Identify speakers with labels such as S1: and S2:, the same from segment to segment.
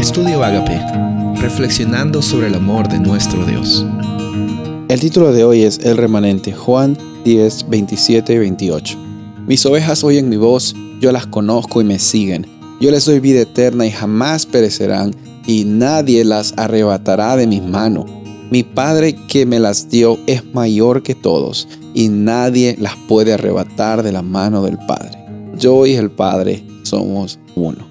S1: Estudio Agape, reflexionando sobre el amor de nuestro Dios.
S2: El título de hoy es El remanente, Juan 10, 27 y 28. Mis ovejas oyen mi voz, yo las conozco y me siguen. Yo les doy vida eterna y jamás perecerán, y nadie las arrebatará de mis manos. Mi Padre que me las dio es mayor que todos, y nadie las puede arrebatar de la mano del Padre. Yo y el Padre somos uno.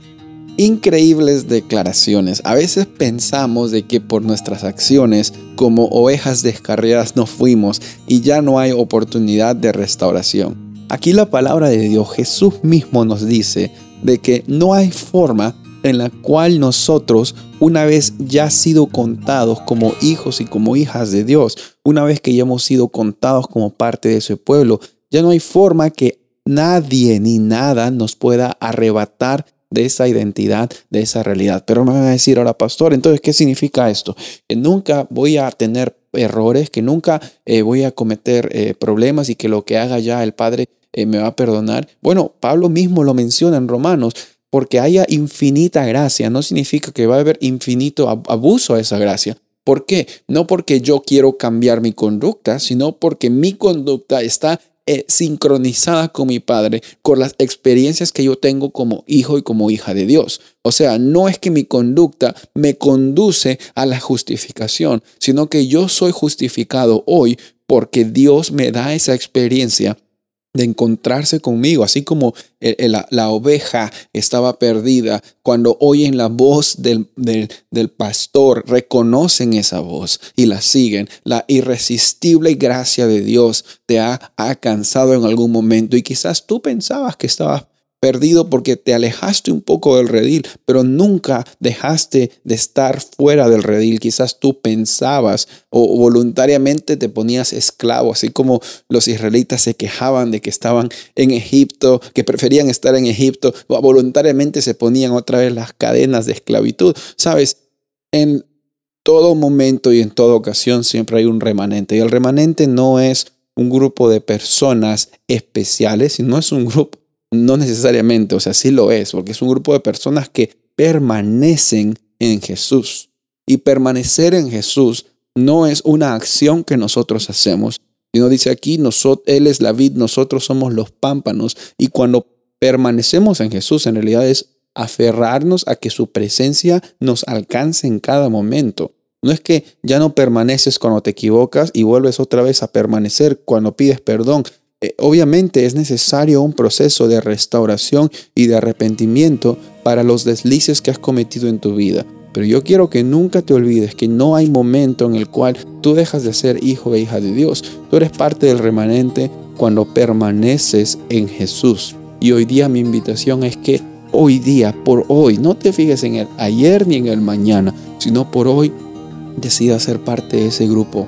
S2: Increíbles declaraciones. A veces pensamos de que por nuestras acciones como ovejas descarriadas nos fuimos y ya no hay oportunidad de restauración. Aquí la palabra de Dios, Jesús mismo nos dice de que no hay forma en la cual nosotros, una vez ya sido contados como hijos y como hijas de Dios, una vez que ya hemos sido contados como parte de ese pueblo, ya no hay forma que nadie ni nada nos pueda arrebatar de esa identidad, de esa realidad. Pero me van a decir ahora, pastor, entonces, ¿qué significa esto? Que nunca voy a tener errores, que nunca eh, voy a cometer eh, problemas y que lo que haga ya el Padre eh, me va a perdonar. Bueno, Pablo mismo lo menciona en Romanos. Porque haya infinita gracia no significa que va a haber infinito abuso a esa gracia. ¿Por qué? No porque yo quiero cambiar mi conducta, sino porque mi conducta está eh, sincronizada con mi Padre, con las experiencias que yo tengo como hijo y como hija de Dios. O sea, no es que mi conducta me conduce a la justificación, sino que yo soy justificado hoy porque Dios me da esa experiencia de encontrarse conmigo, así como la, oveja estaba perdida, cuando oyen la voz del, del, pastor, reconocen esa voz y la siguen. La irresistible gracia de Dios te ha alcanzado en algún momento y quizás tú pensabas que estabas perdido porque te alejaste un poco del redil, pero nunca dejaste de estar fuera del redil. Quizás tú pensabas o voluntariamente te ponías esclavo, así como los israelitas se quejaban de que estaban en Egipto, que preferían estar en Egipto, voluntariamente se ponían otra vez las cadenas de esclavitud. Sabes, en todo momento y en toda ocasión siempre hay un remanente y el remanente no es un grupo de personas especiales, sino es un grupo no necesariamente, o sea, sí lo es, porque es un grupo de personas que permanecen en Jesús. Y permanecer en Jesús no es una acción que nosotros hacemos, sino dice aquí, Él es la vid, nosotros somos los pámpanos. Y cuando permanecemos en Jesús, en realidad es aferrarnos a que su presencia nos alcance en cada momento. No es que ya no permaneces cuando te equivocas y vuelves otra vez a permanecer cuando pides perdón, eh, obviamente es necesario un proceso de restauración y de arrepentimiento para los deslices que has cometido en tu vida. Pero yo quiero que nunca te olvides que no hay momento en el cual tú dejas de ser hijo e hija de Dios. Tú eres parte del remanente cuando permaneces en Jesús. Y hoy día mi invitación es que hoy día, por hoy, no te fijes en el ayer ni en el mañana, sino por hoy decidas ser parte de ese grupo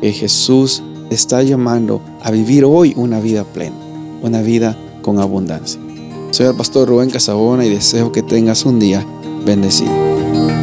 S2: que Jesús está llamando a vivir hoy una vida plena, una vida con abundancia. Soy el pastor Rubén Casabona y deseo que tengas un día bendecido.